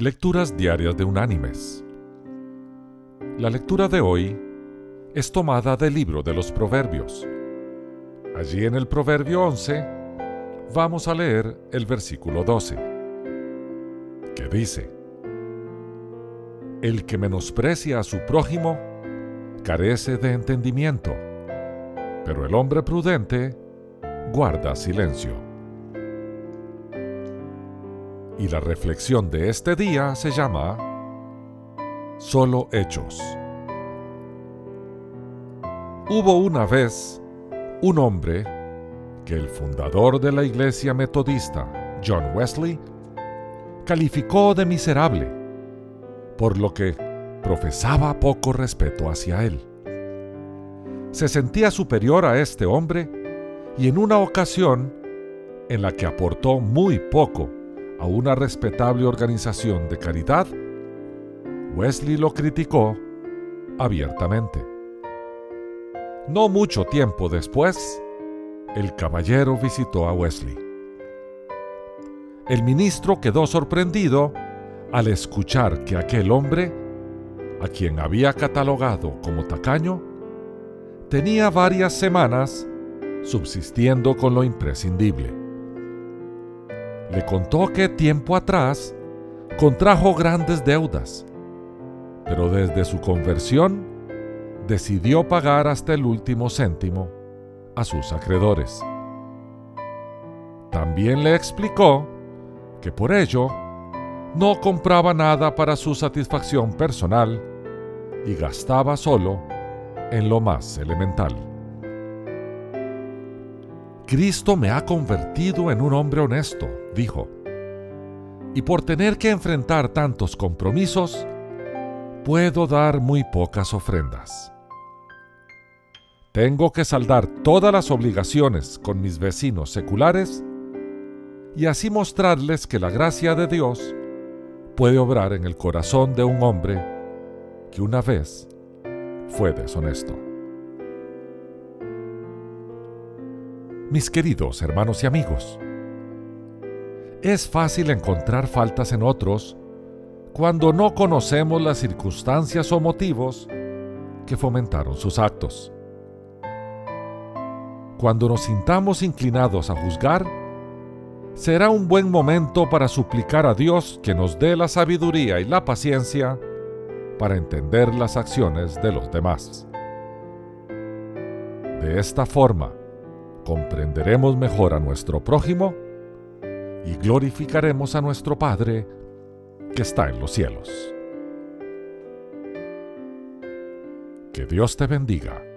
Lecturas Diarias de Unánimes. La lectura de hoy es tomada del libro de los Proverbios. Allí en el Proverbio 11 vamos a leer el versículo 12, que dice, El que menosprecia a su prójimo carece de entendimiento, pero el hombre prudente guarda silencio y la reflexión de este día se llama Solo Hechos. Hubo una vez un hombre que el fundador de la iglesia metodista, John Wesley, calificó de miserable, por lo que profesaba poco respeto hacia él. Se sentía superior a este hombre y en una ocasión en la que aportó muy poco a una respetable organización de caridad, Wesley lo criticó abiertamente. No mucho tiempo después, el caballero visitó a Wesley. El ministro quedó sorprendido al escuchar que aquel hombre, a quien había catalogado como tacaño, tenía varias semanas subsistiendo con lo imprescindible le contó que tiempo atrás contrajo grandes deudas, pero desde su conversión decidió pagar hasta el último céntimo a sus acreedores. También le explicó que por ello no compraba nada para su satisfacción personal y gastaba solo en lo más elemental. Cristo me ha convertido en un hombre honesto, dijo. Y por tener que enfrentar tantos compromisos, puedo dar muy pocas ofrendas. Tengo que saldar todas las obligaciones con mis vecinos seculares y así mostrarles que la gracia de Dios puede obrar en el corazón de un hombre que una vez fue deshonesto. Mis queridos hermanos y amigos, es fácil encontrar faltas en otros cuando no conocemos las circunstancias o motivos que fomentaron sus actos. Cuando nos sintamos inclinados a juzgar, será un buen momento para suplicar a Dios que nos dé la sabiduría y la paciencia para entender las acciones de los demás. De esta forma, comprenderemos mejor a nuestro prójimo y glorificaremos a nuestro Padre que está en los cielos. Que Dios te bendiga